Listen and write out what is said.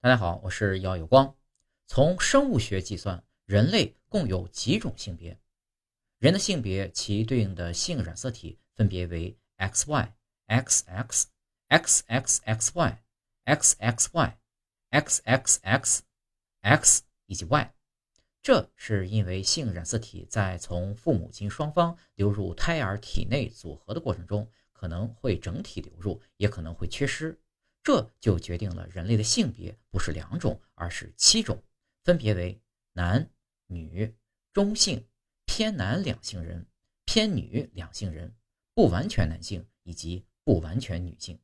大家好，我是姚有光。从生物学计算，人类共有几种性别？人的性别，其对应的性染色体分别为 XY、XX、XXXY、XXY、XXX、X 以及 Y。这是因为性染色体在从父母亲双方流入胎儿体内组合的过程中，可能会整体流入，也可能会缺失。这就决定了人类的性别不是两种，而是七种，分别为男、女、中性、偏男两性人、偏女两性人、不完全男性以及不完全女性。